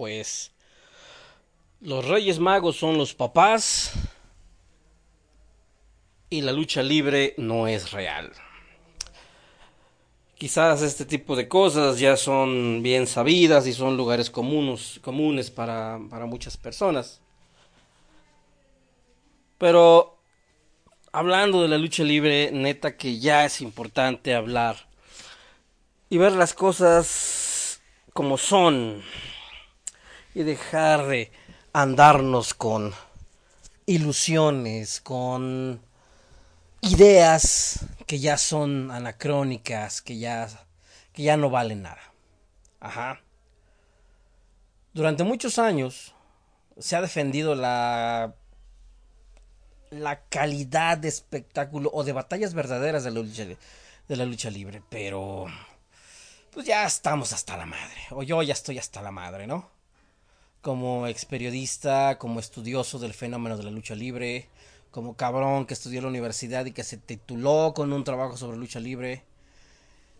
Pues los Reyes Magos son los papás y la lucha libre no es real. Quizás este tipo de cosas ya son bien sabidas y son lugares comunes, comunes para, para muchas personas. Pero hablando de la lucha libre, neta que ya es importante hablar y ver las cosas como son y dejar de andarnos con ilusiones, con ideas que ya son anacrónicas, que ya, que ya no valen nada. Ajá. Durante muchos años se ha defendido la la calidad de espectáculo o de batallas verdaderas de la lucha, de la lucha libre, pero pues ya estamos hasta la madre, o yo ya estoy hasta la madre, ¿no? Como ex periodista, como estudioso del fenómeno de la lucha libre, como cabrón que estudió en la universidad y que se tituló con un trabajo sobre lucha libre,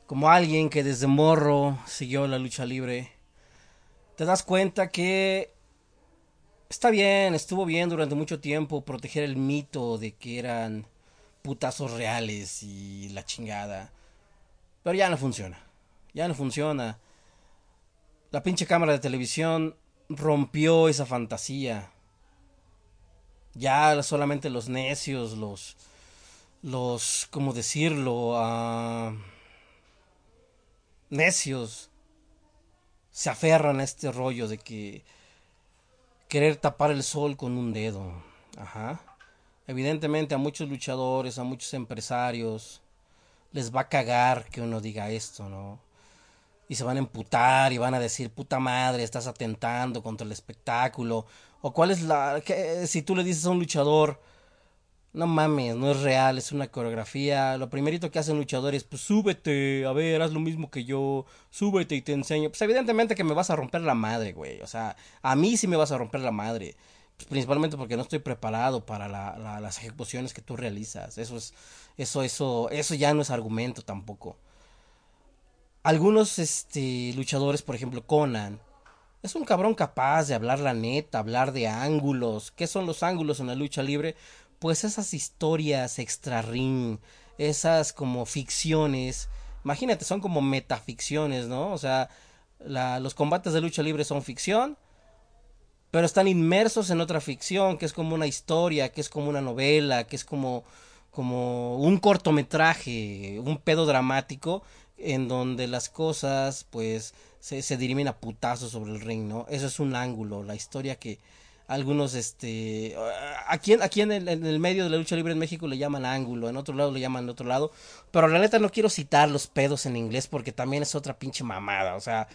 como alguien que desde morro siguió la lucha libre, te das cuenta que está bien, estuvo bien durante mucho tiempo proteger el mito de que eran putazos reales y la chingada, pero ya no funciona, ya no funciona. La pinche cámara de televisión rompió esa fantasía. Ya solamente los necios, los, los, ¿cómo decirlo? Uh, necios se aferran a este rollo de que querer tapar el sol con un dedo. Ajá. Evidentemente a muchos luchadores, a muchos empresarios, les va a cagar que uno diga esto, ¿no? Y se van a emputar y van a decir, puta madre, estás atentando contra el espectáculo. O cuál es la... Que, si tú le dices a un luchador, no mames, no es real, es una coreografía. Lo primerito que hacen luchadores, pues súbete, a ver, haz lo mismo que yo, súbete y te enseño. Pues evidentemente que me vas a romper la madre, güey. O sea, a mí sí me vas a romper la madre. Pues principalmente porque no estoy preparado para la, las ejecuciones que tú realizas. Eso es, eso, eso, eso ya no es argumento tampoco algunos este, luchadores, por ejemplo Conan, es un cabrón capaz de hablar la neta, hablar de ángulos. ¿Qué son los ángulos en la lucha libre? Pues esas historias extra ring, esas como ficciones. Imagínate, son como metaficciones, ¿no? O sea, la, los combates de lucha libre son ficción, pero están inmersos en otra ficción, que es como una historia, que es como una novela, que es como, como un cortometraje, un pedo dramático en donde las cosas pues se, se dirimen a putazos sobre el ring, ¿no? Eso es un ángulo, la historia que algunos, este, aquí, aquí en, el, en el medio de la lucha libre en México le llaman ángulo, en otro lado le llaman otro lado, pero la neta no quiero citar los pedos en inglés porque también es otra pinche mamada, o sea,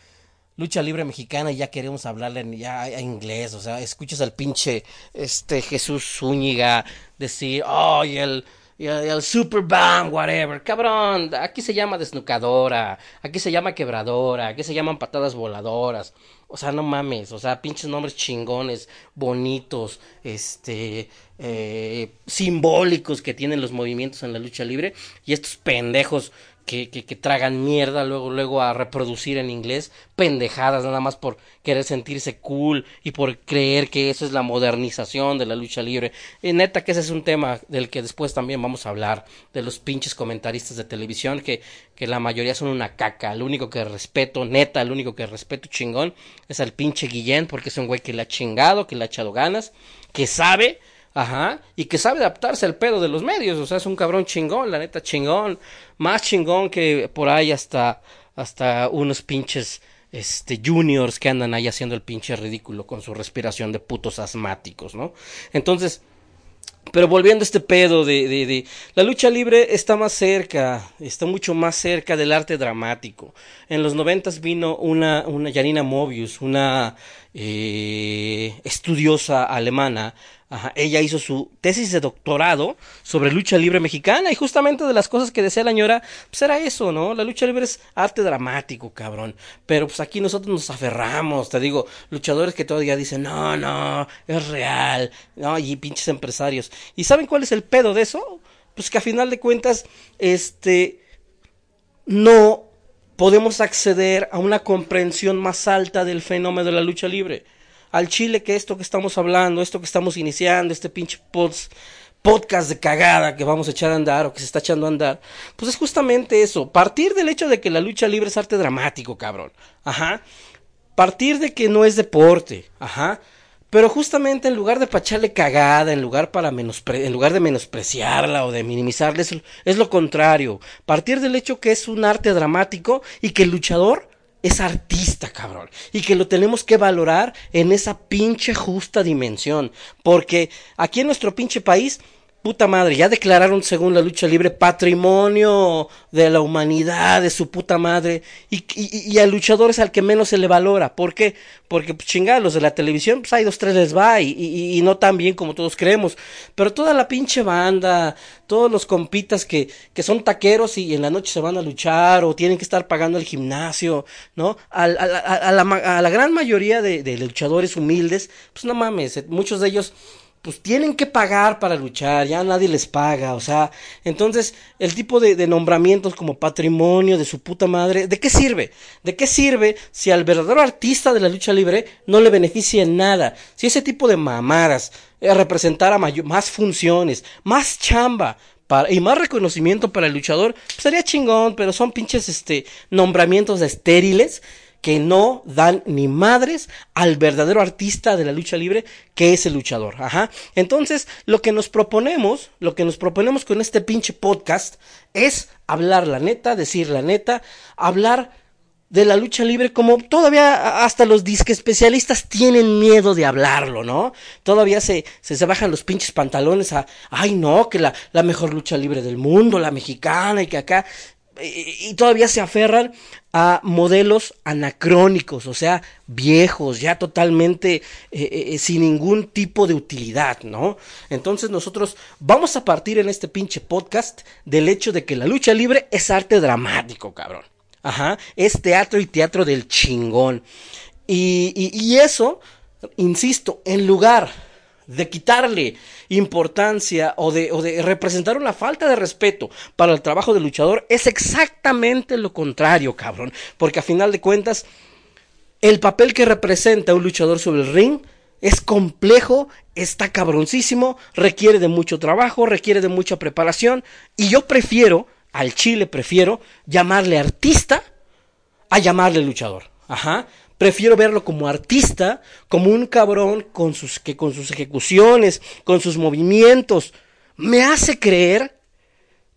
lucha libre mexicana y ya queremos hablarle ya a inglés, o sea, escuchas al pinche, este, Jesús Zúñiga decir, ay, el y el super bam, whatever. Cabrón, aquí se llama desnucadora, aquí se llama quebradora, aquí se llaman patadas voladoras. O sea, no mames, o sea, pinches nombres chingones, bonitos, este, eh, simbólicos que tienen los movimientos en la lucha libre. Y estos pendejos que, que, que, tragan mierda luego, luego a reproducir en inglés pendejadas nada más por querer sentirse cool y por creer que eso es la modernización de la lucha libre. Y neta que ese es un tema del que después también vamos a hablar, de los pinches comentaristas de televisión que, que la mayoría son una caca. El único que respeto, neta, el único que respeto chingón es al pinche Guillén porque es un güey que le ha chingado, que le ha echado ganas, que sabe Ajá, y que sabe adaptarse al pedo de los medios, o sea, es un cabrón chingón, la neta chingón, más chingón que por ahí hasta hasta unos pinches este juniors que andan ahí haciendo el pinche ridículo con su respiración de putos asmáticos, ¿no? Entonces, Pero volviendo a este pedo de, de, la lucha libre está más cerca, está mucho más cerca del arte dramático. En los noventas vino una, una Janina Mobius, una eh, estudiosa alemana, Ajá, ella hizo su tesis de doctorado sobre lucha libre mexicana y justamente de las cosas que decía la señora, pues era eso, ¿no? La lucha libre es arte dramático, cabrón. Pero pues aquí nosotros nos aferramos, te digo, luchadores que todavía dicen, no, no, es real, no, y pinches empresarios. ¿Y saben cuál es el pedo de eso? Pues que a final de cuentas, este, no podemos acceder a una comprensión más alta del fenómeno de la lucha libre al Chile que esto que estamos hablando, esto que estamos iniciando, este pinche podcast de cagada que vamos a echar a andar o que se está echando a andar, pues es justamente eso, partir del hecho de que la lucha libre es arte dramático, cabrón. Ajá. Partir de que no es deporte, ajá. Pero justamente en lugar de pacharle cagada, en lugar, para en lugar de menospreciarla o de minimizarla, es lo contrario. Partir del hecho que es un arte dramático y que el luchador es artista, cabrón. Y que lo tenemos que valorar en esa pinche justa dimensión. Porque aquí en nuestro pinche país puta madre, ya declararon según la lucha libre patrimonio de la humanidad, de su puta madre, y, y, y al luchador es al que menos se le valora. ¿Por qué? Porque pues, chingada, los de la televisión, pues hay dos, tres les va, y, y, no tan bien como todos creemos. Pero toda la pinche banda, todos los compitas que, que son taqueros y en la noche se van a luchar, o tienen que estar pagando el gimnasio, ¿no? A, a, a, la, a la, gran mayoría de, de luchadores humildes, pues no mames, muchos de ellos pues tienen que pagar para luchar, ya nadie les paga, o sea, entonces el tipo de, nombramientos como patrimonio de su puta madre, ¿de qué sirve? ¿De qué sirve si al verdadero artista de la lucha libre no le beneficia en nada? Si ese tipo de mamadas eh, representara más funciones, más chamba, y más reconocimiento para el luchador, pues sería chingón, pero son pinches este nombramientos estériles que no dan ni madres al verdadero artista de la lucha libre que es el luchador. Ajá. Entonces, lo que nos proponemos, lo que nos proponemos con este pinche podcast es hablar la neta, decir la neta, hablar de la lucha libre como todavía hasta los disque especialistas tienen miedo de hablarlo, ¿no? Todavía se, se, se, bajan los pinches pantalones a, ay no, que la, la mejor lucha libre del mundo, la mexicana y que acá, y, todavía se aferran a modelos anacrónicos, o sea, viejos, ya totalmente eh, eh, sin ningún tipo de utilidad, ¿no? Entonces nosotros vamos a partir en este pinche podcast del hecho de que la lucha libre es arte dramático, cabrón. Ajá, es teatro y teatro del chingón. Y, y, y eso, insisto, en lugar de quitarle importancia o de, representar una falta de respeto para el trabajo del luchador es exactamente lo contrario, cabrón. Porque a final de cuentas, el papel que representa un luchador sobre el ring es complejo, está cabroncísimo, requiere de mucho trabajo, requiere de mucha preparación. Y yo prefiero, al chile prefiero, llamarle artista a llamarle luchador. Ajá. Prefiero verlo como artista, como un cabrón con sus, que con sus ejecuciones, con sus movimientos, me hace creer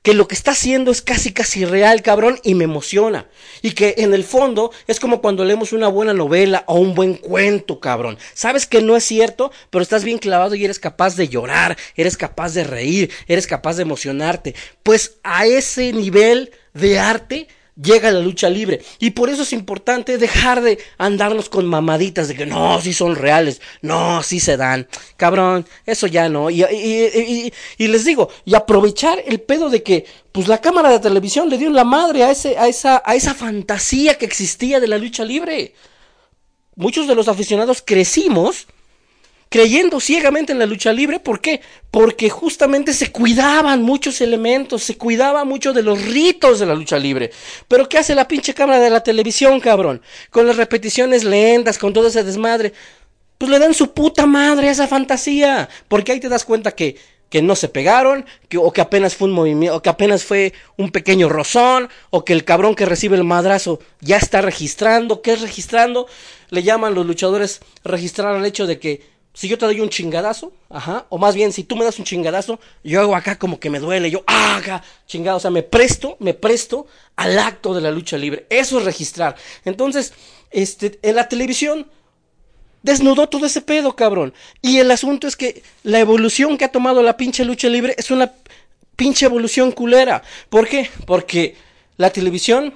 que lo que está haciendo es casi casi real, cabrón, y me emociona. Y que en el fondo es como cuando leemos una buena novela o un buen cuento, cabrón. Sabes que no es cierto, pero estás bien clavado y eres capaz de llorar, eres capaz de reír, eres capaz de emocionarte. Pues a ese nivel de arte llega la lucha libre. Y por eso es importante dejar de andarnos con mamaditas de que no, si son reales, no, si se dan. Cabrón, eso ya no. Y, y, y, les digo, y aprovechar el pedo de que, pues la cámara de televisión le dio la madre a, ese, a, esa, a esa fantasía que existía de la lucha libre. Muchos de los aficionados crecimos creyendo ciegamente en la lucha libre. ¿Por qué? Porque justamente se cuidaban muchos elementos, se cuidaba mucho de los ritos de la lucha libre. Pero ¿qué hace la pinche cámara de la televisión, cabrón? Con las repeticiones lentas, con todo ese desmadre. Pues le dan su puta madre a esa fantasía. Porque ahí te das cuenta que que no se pegaron, que, o que apenas fue un movimiento, o que apenas fue un pequeño rozón, o que el cabrón que recibe el madrazo ya está registrando, ¿qué es registrando? Le llaman los luchadores registrar el hecho de que si yo te doy un chingadazo, ajá, o más bien si tú me das un chingadazo, yo hago acá como que me duele, yo, ah, acá, chingado, o sea, me presto, me presto al acto de la lucha libre. Eso es registrar. Entonces, este, en la televisión, desnudó todo ese pedo, cabrón. Y el asunto es que la evolución que ha tomado la pinche lucha libre es una pinche evolución culera. ¿Por qué? Porque la televisión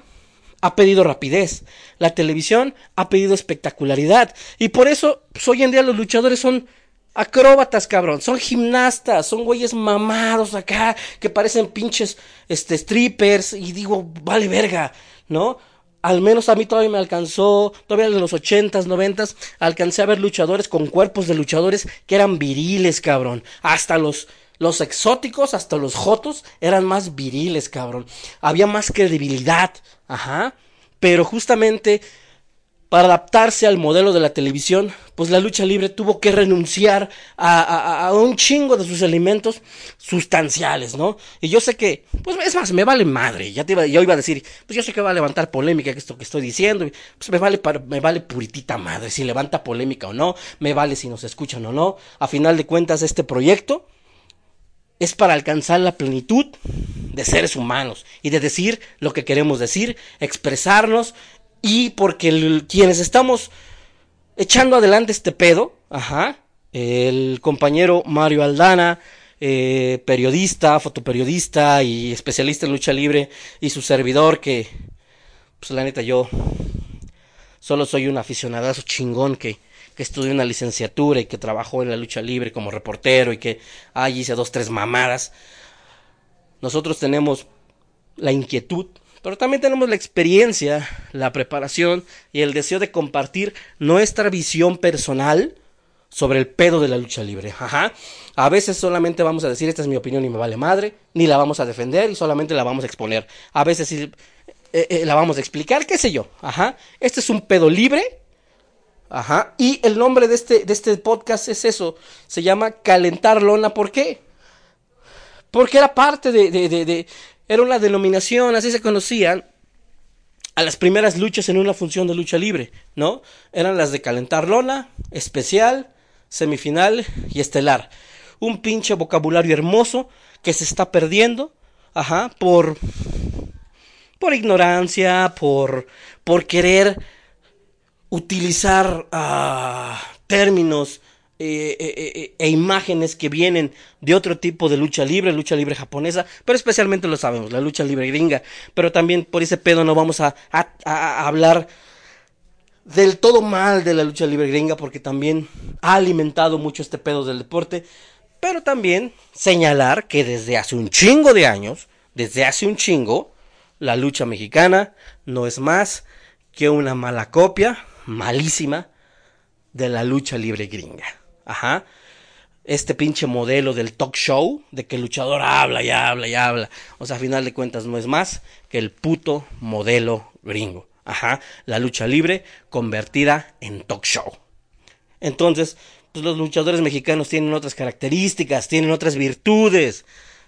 ha pedido rapidez, la televisión ha pedido espectacularidad. Y por eso, pues, hoy en día los luchadores son acróbatas, cabrón. Son gimnastas, son güeyes mamados acá, que parecen pinches este, strippers. Y digo, vale verga, ¿no? Al menos a mí todavía me alcanzó, todavía en los ochentas, noventas, alcancé a ver luchadores con cuerpos de luchadores que eran viriles, cabrón. Hasta los, los exóticos, hasta los jotos, eran más viriles, cabrón. Había más credibilidad, ajá. Pero justamente para adaptarse al modelo de la televisión, pues la lucha libre tuvo que renunciar a, un chingo de sus elementos sustanciales, ¿no? Y yo sé que, pues es más, me vale madre, ya te iba, yo iba a decir, pues yo sé que va a levantar polémica esto que estoy diciendo, pues me vale, me vale puritita madre, si levanta polémica o no, me vale si nos escuchan o no, a final de cuentas este proyecto es para alcanzar la plenitud de seres humanos y de decir lo que queremos decir, expresarnos y porque quienes estamos echando adelante este pedo, ajá, el compañero Mario Aldana, eh, periodista, fotoperiodista y especialista en lucha libre, y su servidor que, pues la neta yo solo soy un aficionadazo chingón que, que estudió una licenciatura y que trabajó en la lucha libre como reportero y que ahí hice dos, tres mamadas. Nosotros tenemos la inquietud pero también tenemos la experiencia, la preparación y el deseo de compartir nuestra visión personal sobre el pedo de la lucha libre. Ajá. A veces solamente vamos a decir esta es mi opinión y me vale madre, ni la vamos a defender y solamente la vamos a exponer. A veces eh, eh, la vamos a explicar, qué sé yo. Ajá. Este es un pedo libre. Ajá. Y el nombre de este, de este podcast es eso. Se llama Calentar Lona. ¿Por qué? Porque era parte de, de, de, era una denominación, así se conocían a las primeras luchas en una función de lucha libre, ¿no? Eran las de calentar lona, especial, semifinal y estelar. Un pinche vocabulario hermoso que se está perdiendo, ajá, por por ignorancia, por por querer utilizar uh, términos eh, eh, eh, e imágenes que vienen de otro tipo de lucha libre, lucha libre japonesa, pero especialmente lo sabemos, la lucha libre gringa, pero también por ese pedo no vamos a, a hablar del todo mal de la lucha libre gringa porque también ha alimentado mucho este pedo del deporte, pero también señalar que desde hace un chingo de años, desde hace un chingo, la lucha mexicana no es más que una mala copia, malísima, de la lucha libre gringa. Ajá. Este pinche modelo del talk show, de que el luchador habla y habla y habla. O sea, a final de cuentas no es más que el puto modelo gringo. Ajá. La lucha libre convertida en talk show. Entonces, pues los luchadores mexicanos tienen otras características, tienen otras virtudes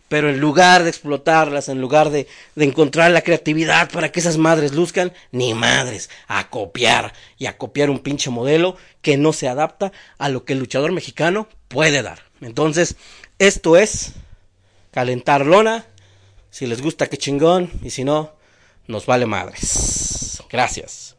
pero en lugar de explotarlas, en lugar de, de, encontrar la creatividad para que esas madres luzcan, ni madres, a copiar y a copiar un pinche modelo que no se adapta a lo que el luchador mexicano puede dar. Entonces, esto es calentar lona, si les gusta que chingón, y si no, nos vale madres. Gracias.